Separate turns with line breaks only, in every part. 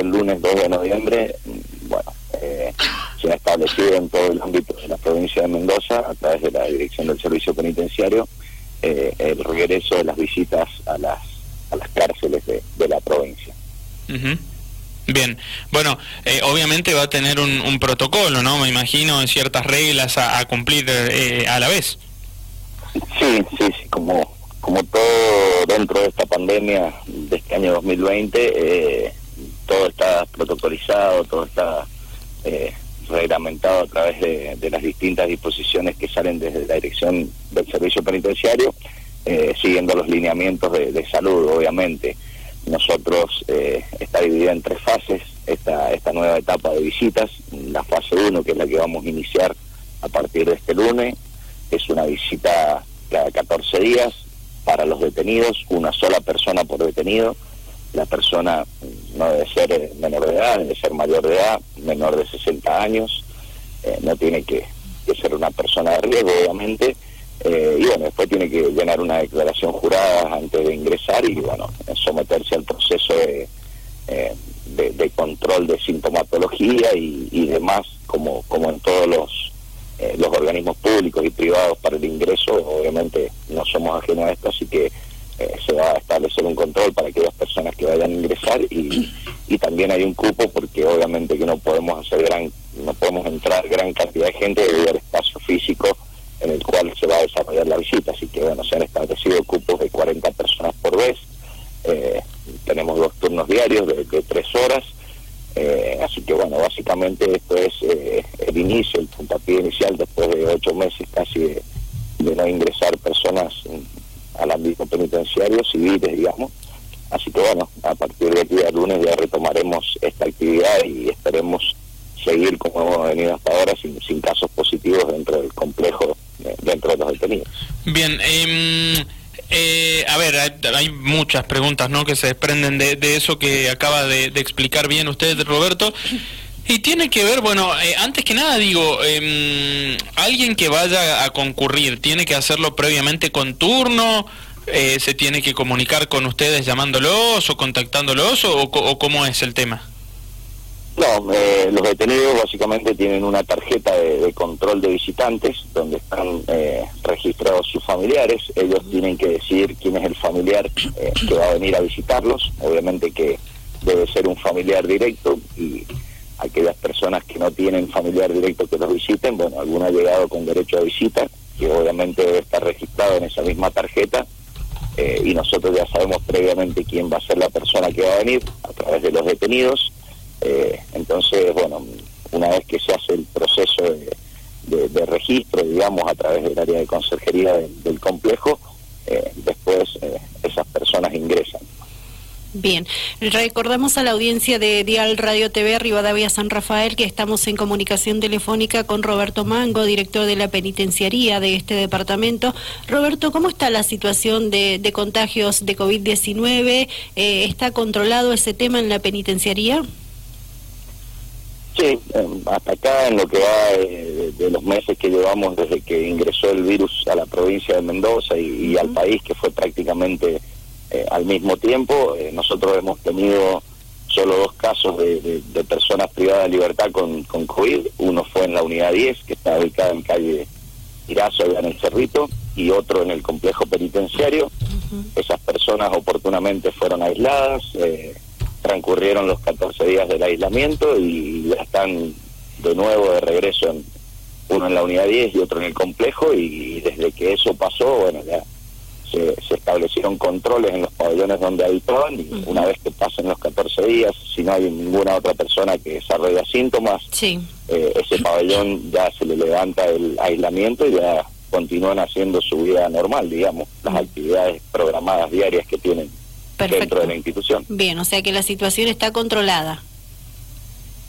del lunes 2 de noviembre, bueno, eh, se ha establecido en todo el ámbito de la provincia de Mendoza, a través de la Dirección del Servicio Penitenciario, eh, el regreso de las visitas a las, a las cárceles de, la provincia.
Bien, bueno, eh, obviamente va a tener un, protocolo, ¿no? Me imagino, ciertas reglas a, cumplir a la vez.
Sí, sí, sí, como, como todo dentro de esta pandemia de este año 2020, eh, todo está protocolizado, todo está eh, reglamentado a través de, las distintas disposiciones que salen desde la dirección del servicio penitenciario, eh, siguiendo los lineamientos de, salud, obviamente. Nosotros eh, está dividida en tres fases esta, esta nueva etapa de visitas. La fase 1, que es la que vamos a iniciar a partir de este lunes, es una visita cada 14 días para los detenidos, una sola persona por detenido la persona no debe ser eh, menor de edad, debe ser mayor de edad, menor de 60 años, eh, no tiene que, ser una persona de riesgo, obviamente, eh, y bueno, después tiene que llenar una declaración jurada antes de ingresar y bueno, someterse al proceso de, de, control de sintomatología y, y, demás, como, como en todos los, los organismos públicos y privados para el ingreso, obviamente no somos ajenos a esto, así que eh, se va a establecer un control para aquellas personas que vayan a ingresar y, también hay un cupo porque obviamente que no podemos hacer gran no podemos entrar gran cantidad de gente debido al espacio físico en el cual se va a desarrollar la visita. Así que bueno se han establecido cupos de 40 personas por vez. Eh, tenemos dos turnos diarios de, tres horas. Eh, así que bueno básicamente esto es el inicio el puntapié inicial después de ocho meses casi de no ingresar personas al ámbito penitenciario, civiles, digamos. Así que bueno, a partir de aquí día lunes ya retomaremos esta actividad y esperemos seguir como hemos venido hasta ahora sin, sin casos positivos dentro del complejo, eh, dentro de los detenidos.
Bien, eh, eh, a ver, hay, muchas preguntas ¿no? que se desprenden de, de eso que acaba de, explicar bien usted, Roberto. Y tiene que ver, bueno, eh, antes que nada digo, eh, alguien que vaya a concurrir, ¿tiene que hacerlo previamente con turno? Eh, ¿Se tiene que comunicar con ustedes llamándolos o contactándolos o, o cómo es el tema?
No, eh, los detenidos básicamente tienen una tarjeta de, control de visitantes donde están eh, registrados sus familiares. Ellos tienen que decidir quién es el familiar eh, que va a venir a visitarlos. Obviamente que debe ser un familiar directo y aquellas personas que no tienen familiar directo que los visiten, bueno, alguno ha llegado con derecho a visita, que obviamente debe estar registrado en esa misma tarjeta, eh, y nosotros ya sabemos previamente quién va a ser la persona que va a venir a través de los detenidos. Eh, entonces, bueno, una vez que se hace el proceso de, registro, digamos, a través del área de conserjería del, complejo, eh, después esas personas ingresan.
Bien, recordamos a la audiencia de Dial Radio TV Rivadavia San Rafael que estamos en comunicación telefónica con Roberto Mango, director de la penitenciaría de este departamento. Roberto, ¿cómo está la situación de, contagios de COVID-19? Eh, ¿Está controlado ese tema en la penitenciaría?
Sí, em, hasta acá en lo que va de, los meses que llevamos desde que ingresó el virus a la provincia de Mendoza y al país, que fue prácticamente eh, al mismo tiempo, eh, nosotros hemos tenido solo dos casos de, personas privadas de libertad con, con, COVID. Uno fue en la unidad 10, que está ubicada en calle Irazo, allá en el Cerrito, y otro en el complejo penitenciario. Esas personas oportunamente fueron aisladas, eh, transcurrieron los 14 días del aislamiento y ya están de nuevo de regreso, en, uno en la unidad 10 y otro en el complejo, y desde que eso pasó, bueno, ya se, establecieron controles en los pabellones donde habitaban y una vez que pasen los 14 días, si no hay ninguna otra persona que desarrolla síntomas, eh, ese pabellón ya se le levanta el aislamiento y ya continúan haciendo su vida normal, digamos, las actividades programadas diarias que tienen dentro de la institución.
Bien, o sea que la situación está controlada.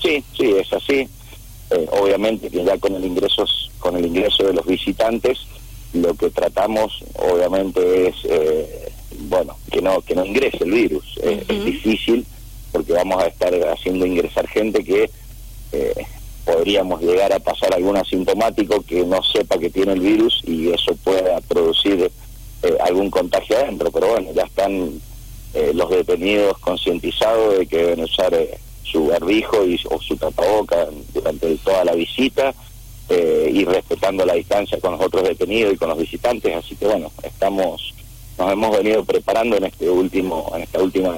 Sí, sí, es así. Eh, obviamente que ya con el ingresos, con el ingreso de los visitantes, lo que tratamos obviamente es eh, bueno que no que no ingrese el virus. Es difícil porque vamos a estar haciendo ingresar gente que eh, podríamos llegar a pasar algún asintomático que no sepa que tiene el virus y eso pueda producir eh, algún contagio adentro. Pero bueno ya están los detenidos concientizados de que deben usar su barbijo y, o su tapaboca durante toda la visita eh, y respetando la distancia con los otros detenidos y con los visitantes. Así que bueno, estamos nos hemos venido preparando en este último en esta última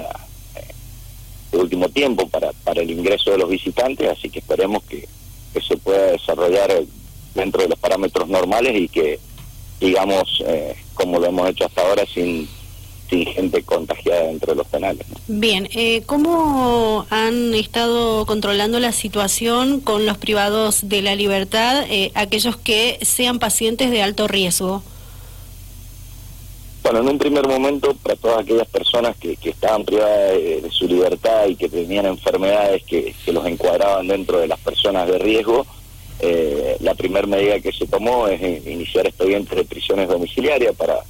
este último tiempo para para el ingreso de los visitantes, así que esperemos que, que se pueda desarrollar dentro de los parámetros normales y que digamos eh, como lo hemos hecho hasta ahora sin sin gente contagiada dentro de los penales.
Bien, eh, ¿cómo han estado controlando la situación con los privados de la libertad, eh, aquellos que sean pacientes de alto riesgo?
Bueno, en un primer momento, para todas aquellas personas que, que estaban privadas de, su libertad y que tenían enfermedades que, que los encuadraban dentro de las personas de riesgo, eh, la primera medida que se tomó es iniciar expedientes de prisiones domiciliarias para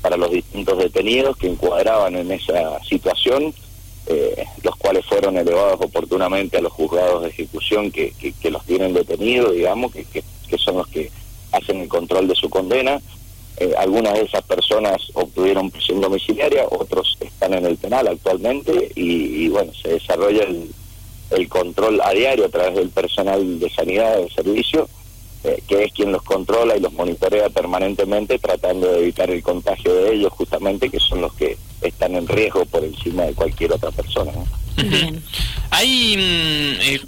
para los distintos detenidos que encuadraban en esa situación, eh, los cuales fueron elevados oportunamente a los juzgados de ejecución que, los tienen detenidos, digamos, que, que, son los que hacen el control de su condena. Eh, algunas de esas personas obtuvieron prisión domiciliaria, otros están en el penal actualmente y, bueno, se desarrolla el, el control a diario a través del personal de sanidad del servicio eh, que es quien los controla y los monitorea permanentemente tratando de evitar el contagio de ellos justamente, que son los que están en riesgo por encima de cualquier otra persona.
Hay, mm, eh,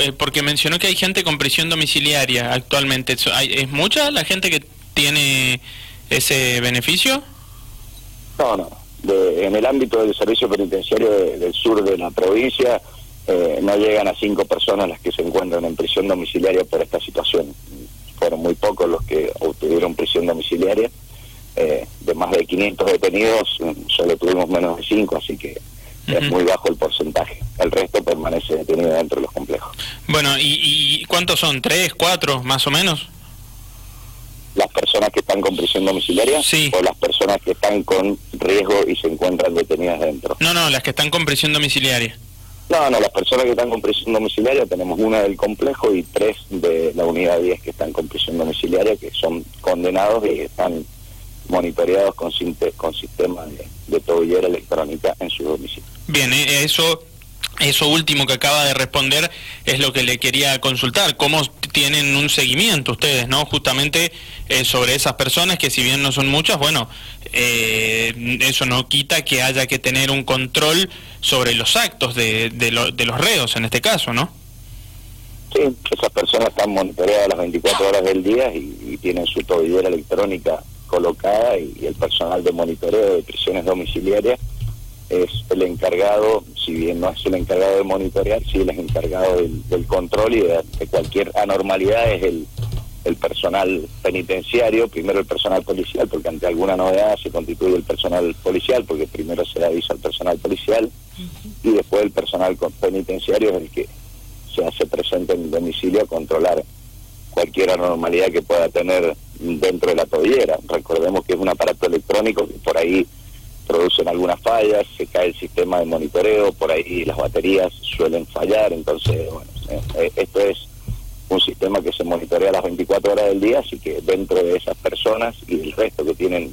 eh, porque mencionó que hay gente con prisión domiciliaria actualmente, ¿es mucha la gente que tiene ese beneficio?
No, no. en el ámbito del servicio penitenciario del sur de la provincia, eh, no llegan a cinco personas las que se encuentran en prisión domiciliaria por esta situación. Fueron muy pocos los que obtuvieron prisión domiciliaria. Eh, de más de 500 detenidos, solo tuvimos menos de cinco, así que es muy bajo el porcentaje. El resto permanece detenido dentro de los complejos.
Bueno, ¿y, cuántos son? ¿Tres, cuatro, más o menos?
las personas que están con prisión domiciliaria
sí.
o las personas que están con riesgo y se encuentran detenidas dentro.
No, no, las que están con prisión domiciliaria.
No, no, las personas que están con prisión domiciliaria, tenemos una del complejo y tres de la unidad 10 que están con prisión domiciliaria, que son condenados y están monitoreados con, con sistema de, de tobillera electrónica en su domicilio.
Bien, eh, eso eso último que acaba de responder es lo que le quería consultar. ¿Cómo tienen un seguimiento ustedes, no? Justamente eh, sobre esas personas que si bien no son muchas, bueno, eh, eso no quita que haya que tener un control sobre los actos de, de, los reos en este caso, ¿no?
Sí, esas personas están monitoreadas las 24 horas del día y, tienen su tobillera electrónica colocada y el personal de monitoreo de prisiones domiciliarias es el encargado, si bien no es el encargado de monitorear, sí el encargado del, control y de, cualquier anormalidad es el, el personal penitenciario, primero el personal policial, porque ante alguna novedad se constituye el personal policial, porque primero se da aviso al personal policial, y después el personal penitenciario es el que se hace presente en el domicilio a controlar cualquier anormalidad que pueda tener dentro de la tobillera. Recordemos que es un aparato electrónico que por ahí producen algunas fallas, se cae el sistema de monitoreo, por ahí las baterías suelen fallar, entonces, bueno, eh, eh, esto es un sistema que se monitorea las 24 horas del día, así que dentro de esas personas y el resto que tienen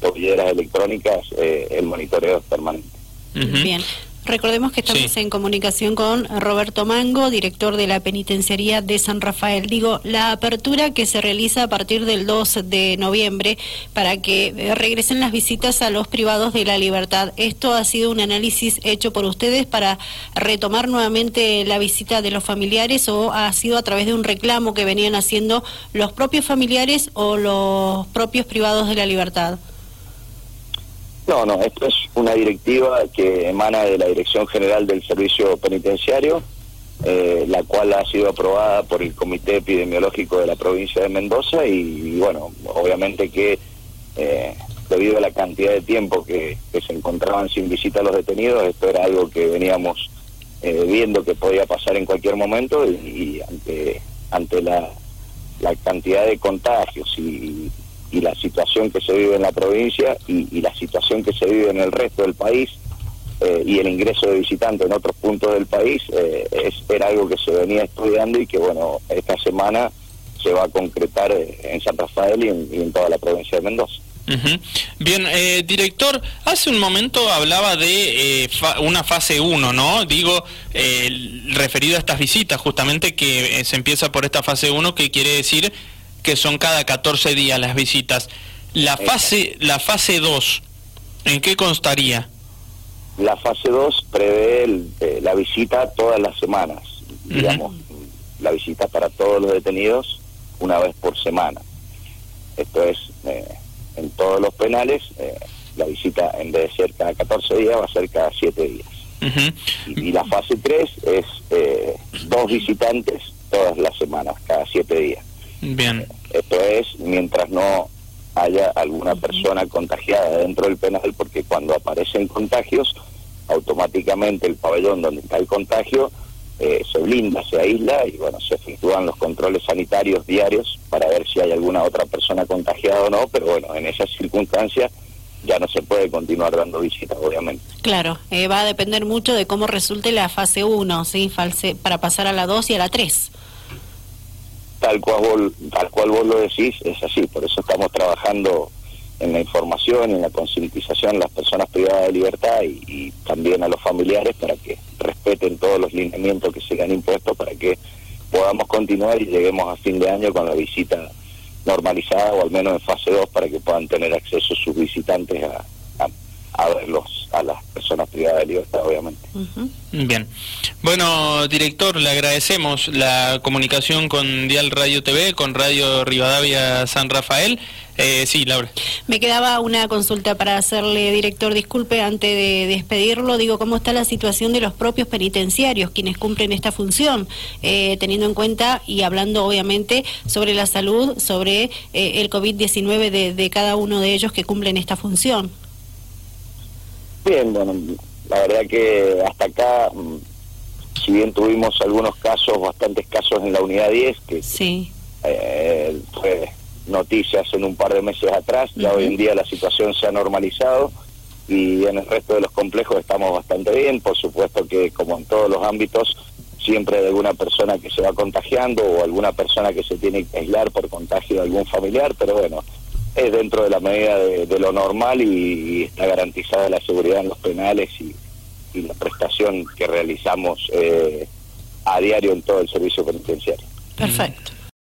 tobilleras electrónicas, eh, el monitoreo es permanente.
Bien. Recordemos que estamos en comunicación con Roberto Mango, director de la Penitenciaría de San Rafael. Digo, la apertura que se realiza a partir del 2 de noviembre para que eh, regresen las visitas a los privados de la libertad. ¿Esto ha sido un análisis hecho por ustedes para retomar nuevamente la visita de los familiares o ha sido a través de un reclamo que venían haciendo los propios familiares o los propios privados de la libertad?
No, no, esto es una directiva que emana de la Dirección General del Servicio Penitenciario, eh, la cual ha sido aprobada por el Comité Epidemiológico de la provincia de Mendoza y, bueno, obviamente que eh, debido a la cantidad de tiempo que, se encontraban sin visita a los detenidos, esto era algo que veníamos eh, viendo que podía pasar en cualquier momento y, ante, ante la, la cantidad de contagios y y la situación que se vive en la provincia y, la situación que se vive en el resto del país eh, y el ingreso de visitantes en otros puntos del país eh, es, era algo que se venía estudiando y que bueno esta semana se va a concretar eh, en San Rafael y en, toda la provincia de Mendoza.
Bien, eh, director, hace un momento hablaba de eh, una fase 1, ¿no? Digo, eh, referido a estas visitas, justamente que se empieza por esta fase 1, que quiere decir que son cada 14 días las visitas. La fase, la fase 2, ¿en qué constaría?
La fase 2 prevé la visita todas las semanas, digamos, la visita para todos los detenidos una vez por semana. Esto es en todos los penales, eh, la visita en vez de ser cada 14 días va a ser cada 7 días. y, la fase 3 es eh, dos visitantes todas las semanas, cada 7 días.
Bien.
esto es mientras no haya alguna persona contagiada dentro del penal, porque cuando aparecen contagios, automáticamente el pabellón donde está el contagio eh, se blinda, se aísla y bueno, se efectúan los controles sanitarios diarios para ver si hay alguna otra persona contagiada o no, pero bueno, en esas circunstancias ya no se puede continuar dando visitas, obviamente.
Claro, eh, va a depender mucho de cómo resulte la fase 1, ¿sí? False, para pasar a la 2 y a la 3.
Tal cual, vos, tal cual vos lo decís, es así, por eso estamos trabajando en la información en la concientización a las personas privadas de libertad y, también a los familiares para que respeten todos los lineamientos que se han impuesto para que podamos continuar y lleguemos a fin de año con la visita normalizada o al menos en fase 2 para que puedan tener acceso sus visitantes a, a verlos a las personas privadas de libertad, obviamente.
Bien. Bueno, director, le agradecemos la comunicación con Dial Radio TV, con Radio Rivadavia San Rafael. Eh, sí, Laura.
Me quedaba una consulta para hacerle, director, disculpe, antes de despedirlo, digo, ¿cómo está la situación de los propios penitenciarios, quienes cumplen esta función, eh, teniendo en cuenta y hablando obviamente sobre la salud, sobre eh, el COVID-19 de, de cada uno de ellos que cumplen esta función?
Bien, bueno, la verdad que hasta acá, mm, si bien tuvimos algunos casos, bastantes casos en la unidad 10, que
sí.
eh, fue noticias en un par de meses atrás, ya hoy en día la situación se ha normalizado y en el resto de los complejos estamos bastante bien, por supuesto que como en todos los ámbitos, siempre hay alguna persona que se va contagiando o alguna persona que se tiene que aislar por contagio de algún familiar, pero bueno, es dentro de la medida de, lo normal y, está garantizada la seguridad en los penales y, la prestación que realizamos eh, a diario en todo el servicio penitenciario.
Perfecto.